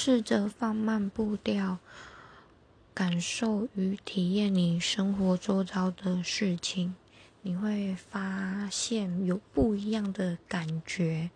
试着放慢步调感受与体验你生活周遭的事情。你会发现有不一样的感觉。